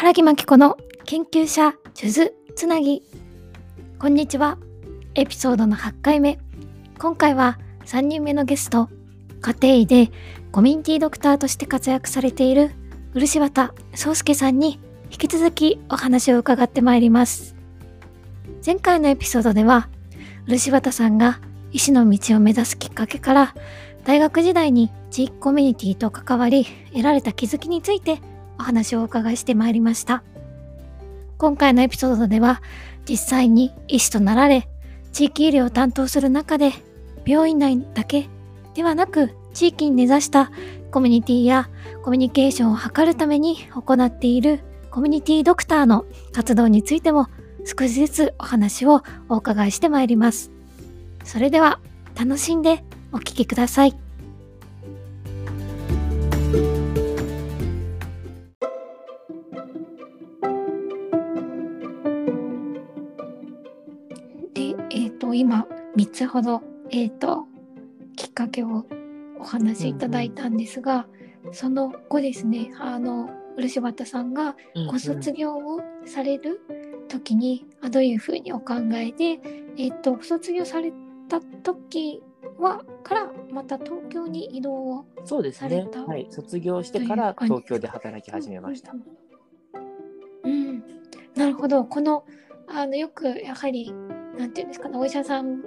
原木真紀子の研究者数珠つなぎ。こんにちは。エピソードの8回目。今回は3人目のゲスト家庭医でコミュニティドクターとして活躍されている漆畑壮介さんに引き続きお話を伺ってまいります。前回のエピソードでは漆畑さんが医師の道を目指すきっかけから大学時代に地域コミュニティと関わり得られた気づきについてお話をお伺いしてまいりました今回のエピソードでは実際に医師となられ地域医療を担当する中で病院内だけではなく地域に根ざしたコミュニティやコミュニケーションを図るために行っているコミュニティドクターの活動についても少しずつお話をお伺いしてまいります。それでは楽しんでお聴きください。今3つほど、えっ、ー、と、きっかけをお話しいただいたんですが、うんうん、その後ですね、あの、漆畑さんがご卒業をされる時に、うんうん、どういうふうにお考えで、えっ、ー、と、ご卒業された時はからまた東京に移動をそうですね。はい、卒業してから東京で働き始めました。うん、うん、なるほど。このあのよくやはりなんていうんですかね、お医者さん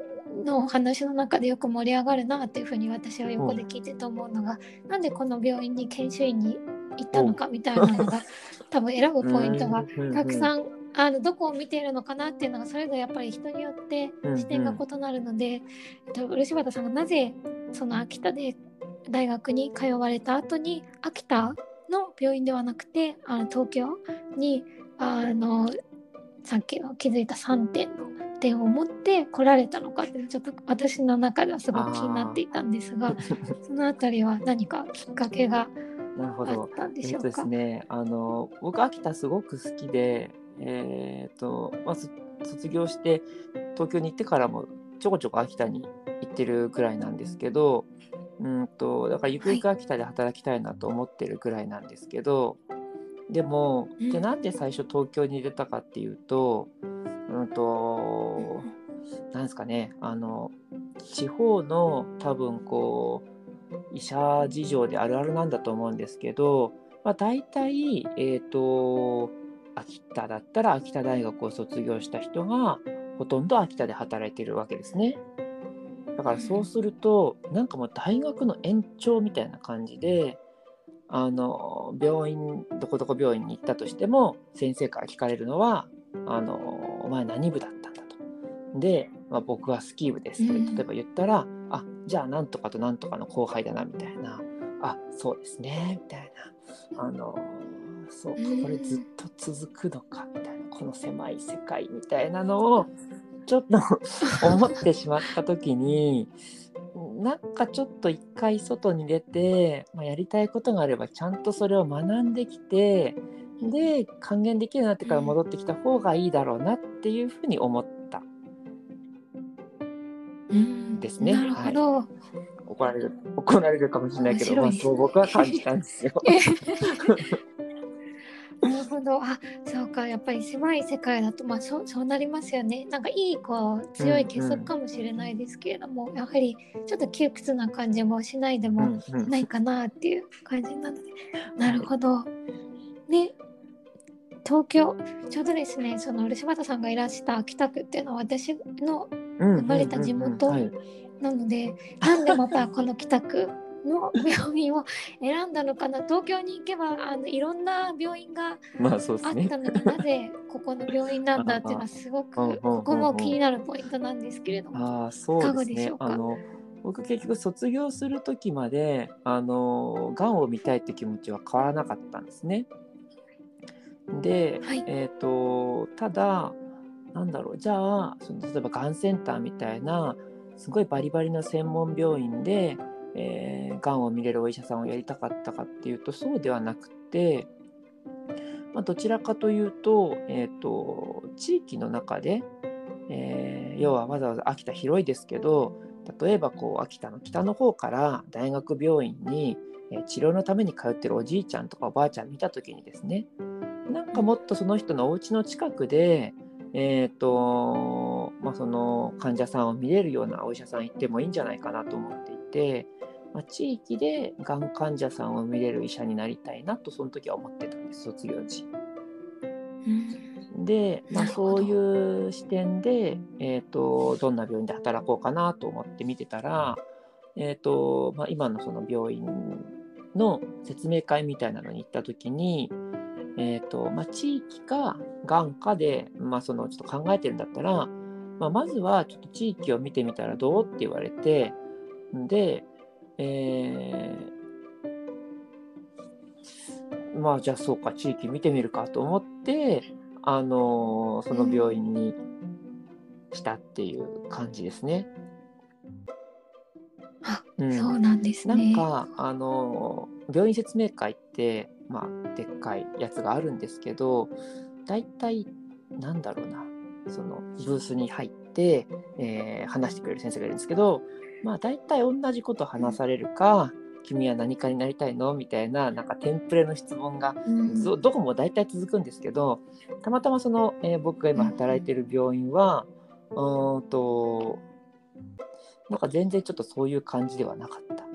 のお話の中でよく盛り上がるなっていうふうに私は横で聞いてと思うのが、うん、なんでこの病院に研修医に行ったのかみたいなのが多分選ぶポイントがたくさんあのどこを見ているのかなっていうのがそれぞれやっぱり人によって視点が異なるので、うんうん、漆畑さんがなぜその秋田で大学に通われた後に秋田の病院ではなくてあの東京にあのさっきの気づいた3点の点を持って来られたのかってちょっと私の中ではすごく気になっていたんですが その辺りは何かきっかけがあったんでしょうか？えっとですね、あの僕秋田すごく好きでえーとまず卒業して東京に行ってからもちょこちょこ秋田に行ってるくらいなんですけどうんとだからゆくゆく秋田で働きたいなと思ってるくらいなんですけど、はい、でもでなんで最初東京に出たかっていうとうんとなんですかねあの地方の多分こう医者事情であるあるなんだと思うんですけど、まあ、大体えっ、ー、と秋田だったら秋田大学を卒業した人がほとんど秋田で働いてるわけですね。だからそうするとなんかもう大学の延長みたいな感じであの病院どこどこ病院に行ったとしても先生から聞かれるのは「あのお前何部だったんだ」と。で、まあ、僕はスキー部ですと例えば言ったら「あじゃあなんとかとなんとかの後輩だな」みたいな「あそうですね」みたいな。あのそうかこれずっと続くのかみたいな。この狭い世界みたいなのをちょっと 思ってしまった時になんかちょっと一回外に出て、まあ、やりたいことがあればちゃんとそれを学んできてで還元できるようになってから戻ってきた方がいいだろうなっていうふうに思った。ですね。なるほど、はい。怒られる怒られるかもしれないけど、まあ、そう僕は感じたんですよ。なるほど。あそうか。やっぱり狭い世界だとまあそうそうなりますよね。なんかいいこう強い結束かもしれないですけれども、うんうん、やはりちょっと窮屈な感じもしないでもないかなっていう感じなので、うんうん、なるほど。ね東京ちょうどですねその漆畑さんがいらした秋田区っていうのは私の生まれた地元なので、なんでまたこの北区の病院を選んだのかな？東京に行けばあのいろんな病院があったのに、なぜここの病院なんだっていうのはすごくここも気になるポイントなんですけれどもあそうです、ね、いかがでしょうか？僕結局卒業する時まであのがんを見たいって気持ちは変わらなかったんですね。で、はい、えーと、ただなんだろうじゃあその例えばがんセンターみたいなすごいバリバリの専門病院でえー、がんを見れるお医者さんをやりたかったかっていうとそうではなくて、まあ、どちらかというと,、えーと、地域の中で、えー、要はわざわざ秋田広いですけど例えばこう秋田の北の方から大学病院に、えー、治療のために通ってるおじいちゃんとかおばあちゃん見た時にですねなんかもっとその人のお家の近くで、えーとまあ、その患者さんを見れるようなお医者さん行ってもいいんじゃないかなと思っていて、まあ、地域でがん患者さんを見れる医者になりたいなとその時は思ってたんです卒業時。で、まあ、そういう視点で、えーと、どんな病院で働こうかなと思って見てたら、えーとまあ、今のその病院の説明会みたいなのに行った時に、えーとまあ、地域かがんかで、まあ、そのちょっと考えてるんだったら、まあ、まずはちょっと地域を見てみたらどうって言われてで、えー、まあじゃあそうか地域見てみるかと思ってあのその病院にしたっていう感じですね。あ、うん、そうなんですね。なんかあの病院説明会ってまあでっかいやつがあるんですけど、大体なんだろうな、そのブースに入って、えー、話してくれる先生がいるんですけど、まあ大体同じこと話されるか、君は何かになりたいのみたいななんかテンプレの質問が、うん、どこも大体続くんですけどたまたまその、えー、僕が今働いてる病院は、うん、となんか全然ちょっとそういう感じではなかった。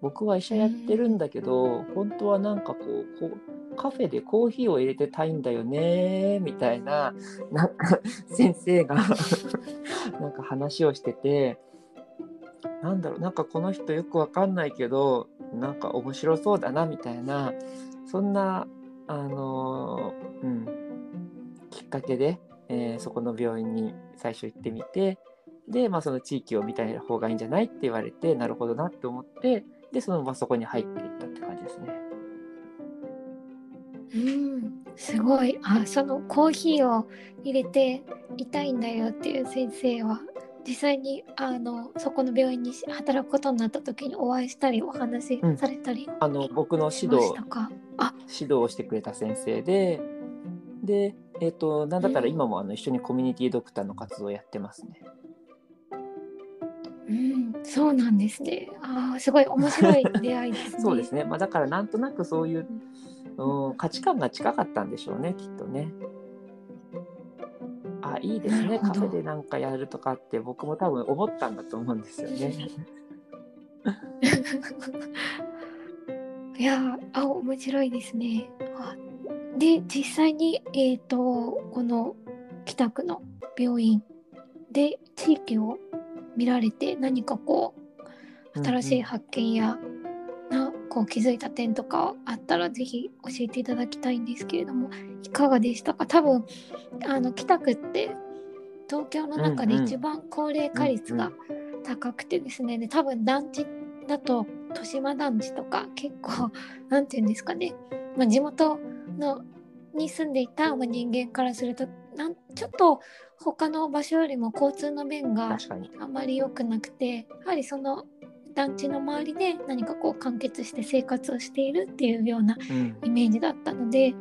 僕は医者やってるんだけど、本当はなんかこうこうカフェでコーヒーを入れてたいんだよねみたいななんか先生が なんか話をしててなんだろうなんかこの人よくわかんないけどなんか面白そうだなみたいなそんなあのー、うんきっかけで、えー、そこの病院に最初行ってみてで、まあ、その地域を見た方がいいんじゃないって言われてなるほどなって思ってでそのままそこに入っていったって感じですね。うんすごいあそのコーヒーを入れていたいんだよっていう先生は実際にあのそこの病院に働くことになった時にお会いしたりお話しされたり、うん、あの僕の指導指導をしてくれた先生でで、えーと、なんだったら今もあの一緒にコミュニティドクターの活動をやってますね。うん、そうなんですね。ああ、すごい面白い出会いですね。そうですね。まあだからなんとなくそういう、うん、価値観が近かったんでしょうね、きっとね。あいいですねカフェでなんかやるとかって僕も多分思ったんだと思うんですよね。いやあ面白いですね。で実際に、えーと、この北区の病院で地域を見られて何かこう新しい発見や、なこう気づいた点とかあったらぜひ教えていただきたいんですけれどもいかがでしたか？多分あの北区って東京の中で一番高齢化率が高くてですね、で多分団地だと豊島団地とか結構何て言うんですかね、まあ、地元のに住んでいた、まあ、人間からするとなんちょっと他の場所よりも交通の便があまり良くなくてやはりその団地の周りで何かこう完結して生活をしているっていうようなイメージだったので、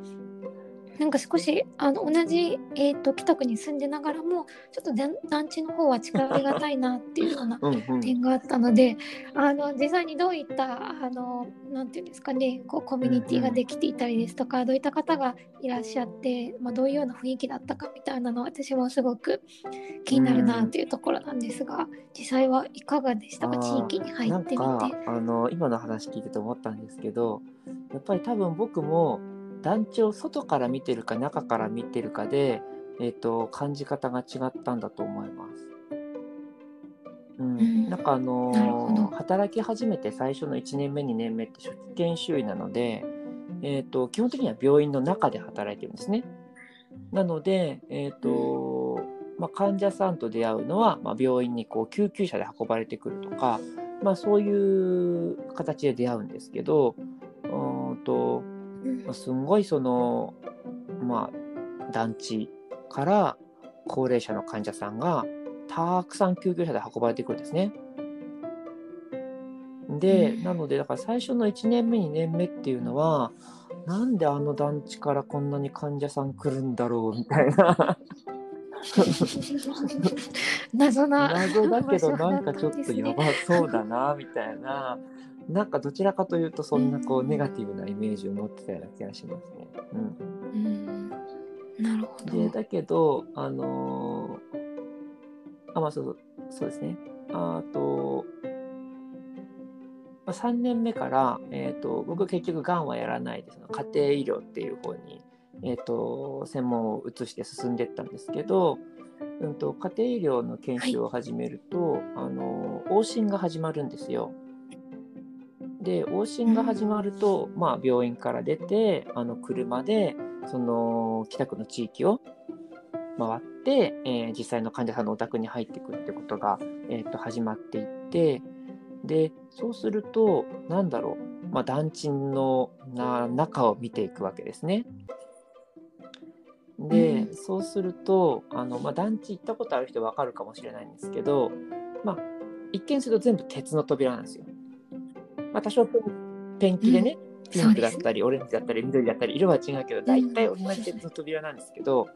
なんか少しあの同じ、えーと、北区に住んでながらもちょっと団地の方は近寄りがたいなっていうような点があったのであの実際にどういったあのなんていうんですかねこうコミュニティができていたりですとか、どういった方がいらっしゃって、まあ、どういうような雰囲気だったかみたいなのは私もすごく気になるなっていうところなんですが、実際はいかがでしたか？地域に入ってみて。あの今の話聞いてて思ったんですけどやっぱり多分僕も団地を外から見てるか中から見てるかで、えーと、感じ方が違ったんだと思います。うん、なんかあのー、働き始めて最初の1年目2年目って初期研修医なので、えーと、基本的には病院の中で働いてるんですね。なので、えーとまあ、患者さんと出会うのは、まあ、病院にこう救急車で運ばれてくるとか、まあ、そういう形で出会うんですけどうんとうん、すんごいそのまあ団地から高齢者の患者さんがたくさん救急車で運ばれてくるんですね。で、なのでだから最初の1年目2年目っていうのはなんであの団地からこんなに患者さん来るんだろうみたいな。謎な謎だけどなんかちょっとやばそうだなみたいななんかどちらかというとそんなこうネガティブなイメージを持ってたような気がしますね。うん、なるほど。でだけどあのー、あまあそうそうですね。あと、まあ、3年目から、えーと、僕結局がんはやらないでその家庭医療っていう方に、えーと、専門を移して進んでいったんですけど、うんと、家庭医療の研修を始めると、はい、あの往診が始まるんですよ。で往診が始まると、まあ、病院から出てあの車でその北区の地域を回って、えー、実際の患者さんのお宅に入っていくってことが、えー、と始まっていってでそうすると何だろう、まあ、団地のな中を見ていくわけですね。で、うん、そうするとあの、まあ、団地行ったことある人分かるかもしれないんですけど、まあ、一見すると全部鉄の扉なんですよ。まあ、多少ペンキでね、うん、ピンクだったり、オレンジだったり緑だったり色は違うけど大体同じ鉄の扉なんですけど、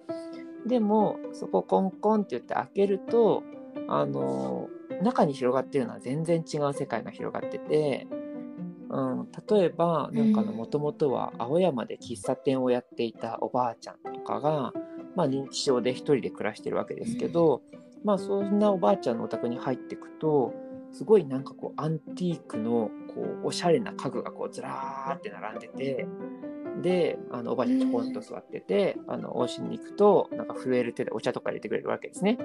でもそこコンコンって言って開けるとあの中に広がってるのは全然違う世界が広がってて、うん、例えばなんかもともとは青山で喫茶店をやっていたおばあちゃんとかが、まあ、認知症で一人で暮らしてるわけですけど、まあ、そんなおばあちゃんのお宅に入っていくとすごいなんかこうアンティークのこうおしゃれな家具がこうずらーって並んでてであのおばあちゃんちょこんと座ってて、あの往診に行くとなんか震える手でお茶とか入れてくれるわけですね。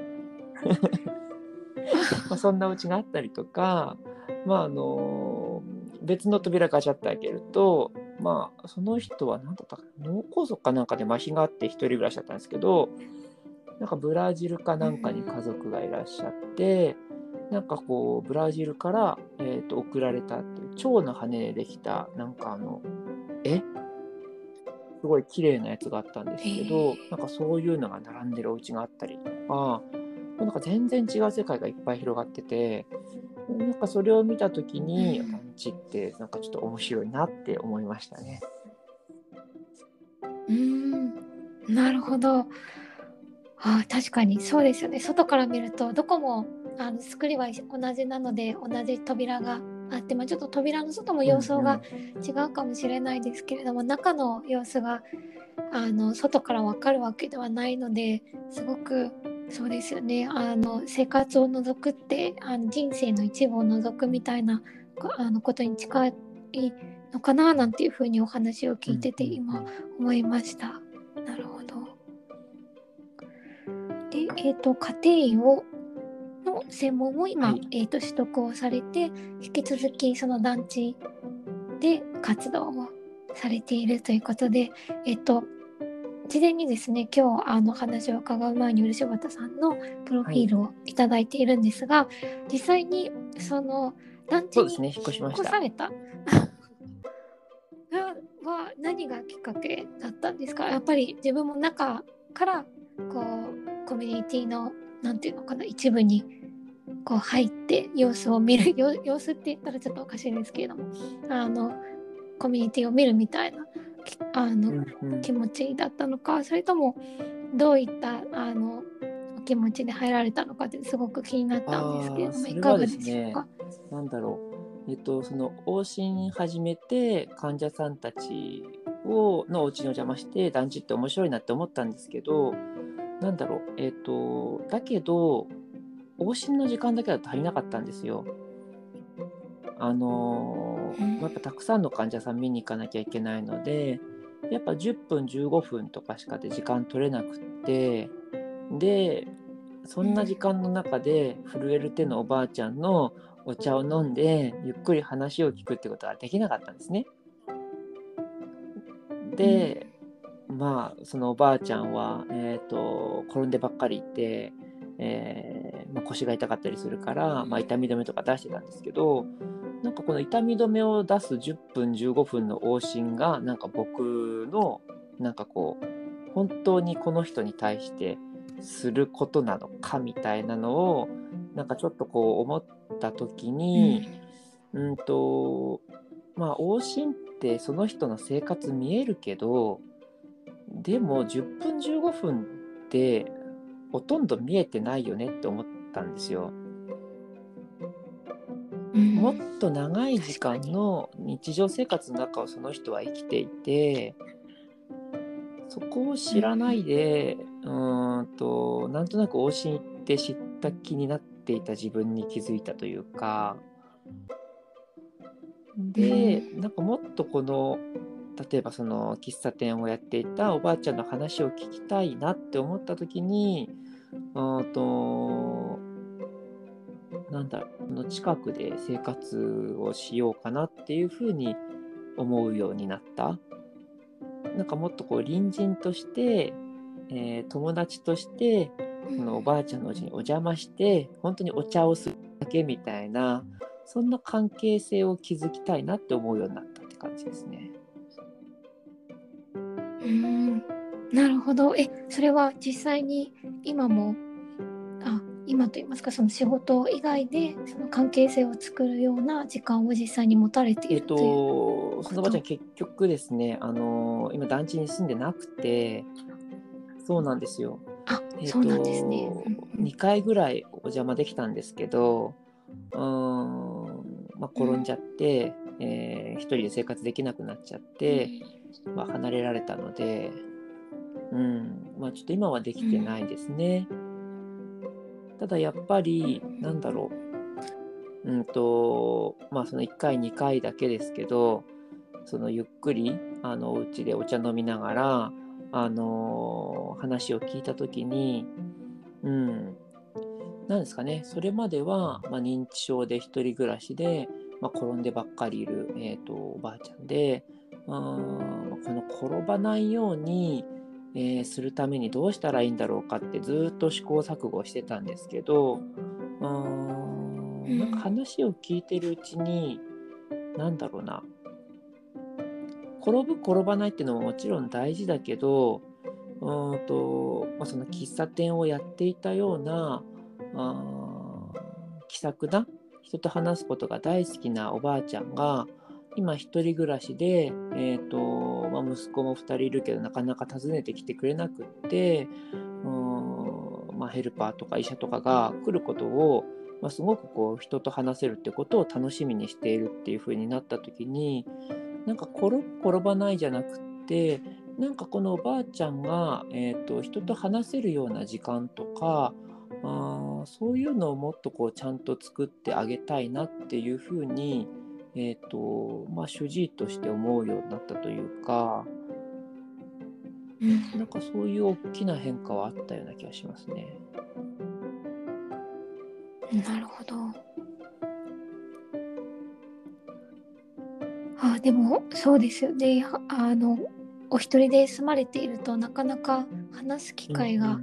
まあそんなお家があったりとか、まああの別の扉ガチャッと開けると、まあ、その人は何だったか脳梗塞かなんかで麻痺があって一人暮らしだったんですけどなんかブラジルかなんかに家族がいらっしゃって。なんかこうブラジルから、えーと、送られたっていう蝶の羽でできたなんかあの絵？すごい綺麗なやつがあったんですけど、なんかそういうのが並んでるお家があったりとかなんか全然違う世界がいっぱい広がっててなんかそれを見た時に団地ってなんかちょっと面白いなって思いましたね。うん。なるほど。あ確かにそうですよね。外から見るとどこもあの作りは同じなので同じ扉があって、まあ、ちょっと扉の外も様相が違うかもしれないですけれども、中の様子があの外から分かるわけではないのですごくそうですよねあの生活を除くってあの人生の一部を除くみたいなあのことに近いのかななんていうふうにお話を聞いてて今思いました。なるほど。で、えっ、ー、と家庭をの専門を今、はい、えーと、取得をされて引き続きその団地で活動をされているということで、えっ、ー、と事前にですね今日あの話を伺う前に漆畑さんのプロフィールを頂いているんですが、はい、実際にその団地に引っ越された？は何がきっかけだったんですか？やっぱり自分も中からこうコミュニティのなんていうのかな一部にこう入って様子を見る 様子って言ったらちょっとおかしいですけれどもあのコミュニティを見るみたいなあの、気持ちだったのかそれともどういったあのお気持ちで入られたのかってすごく気になったんですけれども、いかがでしょうか？なんだろう。えっと、その往診始めて患者さんたちをのお家にお邪魔して団地って面白いなって思ったんですけどなんだろう。えっとだけど往診の時間だけだと足りなかったんですよ。あのー、やっぱたくさんの患者さん見に行かなきゃいけないのでやっぱ10分15分とかしかで時間取れなくってでそんな時間の中で震える手のおばあちゃんのお茶を飲んでゆっくり話を聞くってことはできなかったんですね。で、まあそのおばあちゃんは、えーと転んでばっかりいてえー、まあ、腰が痛かったりするから、まあ、痛み止めとか出してたんですけどなんかこの痛み止めを出す10分15分の往診がなんか僕のなんかこう本当にこの人に対してすることなのかみたいなのをなんかちょっとこう思った時に、うん、うんとまあ往診ってその人の生活見えるけどでも10分15分ってほとんど見えてないよねって思ったんですよ。もっと長い時間の日常生活の中をその人は生きていてそこを知らないでうんとなんとなく往診行って知った気になっていた自分に気づいたというか。でなんかもっとこの例えばその喫茶店をやっていたおばあちゃんの話を聞きたいなって思った時にうんとなんだろうの近くで生活をしようかなっていうふうに思うようになったなんかもっとこう隣人として、えー友達としてそのおばあちゃんのうちにお邪魔して本当にお茶をするだけみたいなそんな関係性を築きたいなって思うようになったって感じですね。うんなるほどえそれは実際に今もあ今と言いますかその仕事以外でその関係性を作るような時間を実際に持たれていえっるという、と、そのおばあちゃん結局ですね、あの今団地に住んでなくて、そうなんですよ。あえっそうなんですね。と、2回ぐらいお邪魔できたんですけど、うーん、まあ、転んじゃって、えー一人で生活できなくなっちゃって、まあ、離れられたので、うん、まあちょっと今はできてないですね。ただやっぱり、なんだろう、うんと、まあその1回、2回だけですけど、そのゆっくり、あの、お家でお茶飲みながら、あの話を聞いたときに、うん、なんですかね、それまでは、まあ、認知症で一人暮らしで、まあ、転んでばっかりいる、えー、とおばあちゃんで、うんこの転ばないように、えーするためにどうしたらいいんだろうかってずっと試行錯誤してたんですけど、うん。なんか話を聞いてるうちに、なんだろうな、転ぶ転ばないっていうのももちろん大事だけど、うーんとまあ、その喫茶店をやっていたようなあー気さくな人と話すことが大好きなおばあちゃんが今一人暮らしで、えーとまあ、息子も2人いるけどなかなか訪ねてきてくれなくってうん、まあ、ヘルパーとか医者とかが来ることを、まあ、すごくこう人と話せるってことを楽しみにしているっていう風になった時になんか転転ばないじゃなくってなんかこのおばあちゃんが、えー、と人と話せるような時間とかあそういうのをもっとこうちゃんと作ってあげたいなっていうふうに、えーとまあ、主治医として思うようになったというかうんなんかそういう大きな変化はあったような気がしますね。なるほど。あでもそうですよね。はあのお一人で住まれているとなかなか話す機会が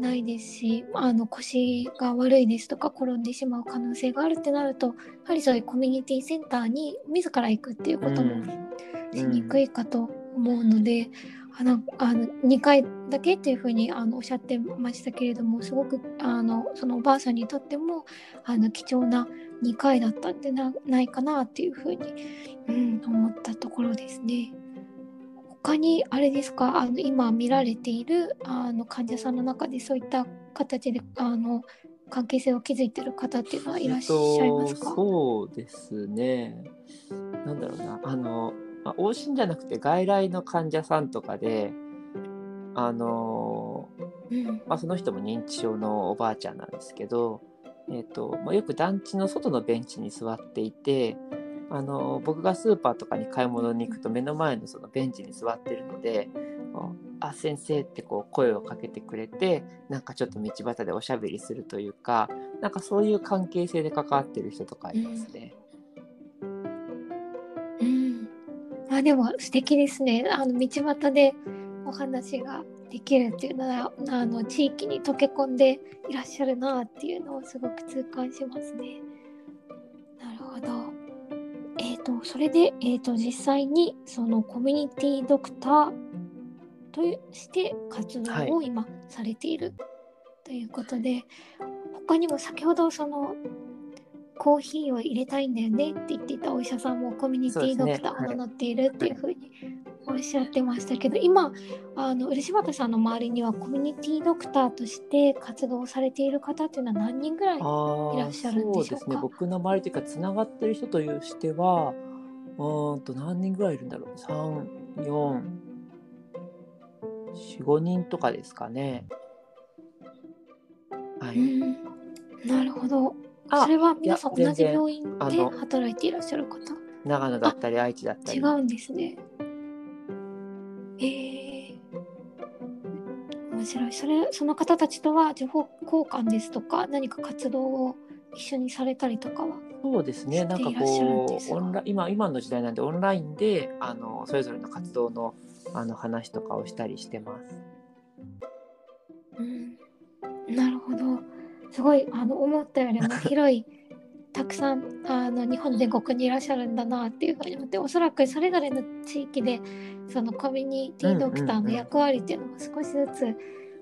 ないですし、あの腰が悪いですとか転んでしまう可能性があるってなるとやはりそういうコミュニティセンターに自ら行くっていうこともしにくいかと思うので、あのあの2回だけっていうふうにあのおっしゃってましたけれどもすごくあのそのおばあさんにとってもあの貴重な2回だったんでなないかなっていうふうに、うん、思ったところですね。他にあれですか？あの今見られているあの患者さんの中でそういった形であの関係性を築いている方っていうのはいらっしゃいますか、えっとそうですね。なんだろうな。あの、まあ、往診じゃなくて外来の患者さんとかで、あの、うんまあ、その人も認知症のおばあちゃんなんですけど、えっとまあ、よく団地の外のベンチに座っていて、あの僕がスーパーとかに買い物に行くと目の前のそのベンチに座ってるので「あ先生」ってこう声をかけてくれてなんかちょっと道端でおしゃべりするというかなんかそういう関係性で関わってる人とかいますね。うん、あでも素敵ですねあの道端でお話ができるっていうのはあの地域に溶け込んでいらっしゃるなっていうのをすごく痛感しますね。なるほど。とそれで、えー、と実際にそのコミュニティドクターとして活動を今されている。ということで、他にも先ほどそのコーヒーを入れたいんだよねって言っていたお医者さんもコミュニティドクターを名乗っているっていうふうにおっしゃってましたけど今あの漆畑さんの周りにはコミュニティドクターとして活動されている方っていうのは何人ぐらいいらっしゃるんでしょうか？そうですね。僕の周りというかつながってる人というしてはうーんと何人ぐらいいるんだろう。3445人とかですかね。はい、うん。なるほど。あそれは皆さん同じ病院で働いていらっしゃる方？長野だったり愛知だったり。違うんですね白い。それその方たちとは情報交換ですとか何か活動を一緒にされたりとかはそうですね。なんかこうオンラ今今の時代なんでオンラインであのそれぞれの活動のあの話とかをしたりしてます。うん。なるほど。すごいあの思ったよりも広いたくさんあの日本全国にいらっしゃるんだなっていうふうに思っておそらくそれぞれの地域でそのコミュニティドクターの役割っていうのも少しずつ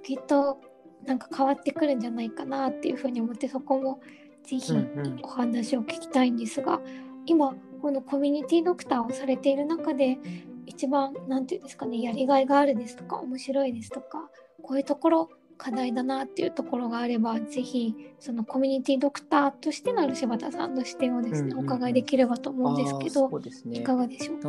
きっとなんか変わってくるんじゃないかなっていうふうに思ってそこもぜひうんうん。お話を聞きたいんですが今このコミュニティドクターをされている中で一番なんていうんですかねやりがいがあるですとか面白いですとかこういうところ課題だなっていうところがあればぜひそのコミュニティドクターとしての漆畑さんの視点をですね、うんうんうん。お伺いできればと思うんですけどね。いかがでしょうか？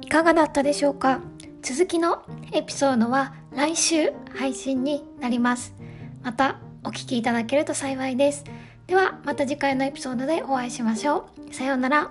いかがだったでしょうか？続きのエピソードは来週配信になります。またお聞きいただけると幸いですではまた次回のエピソードでお会いしましょう。さようなら。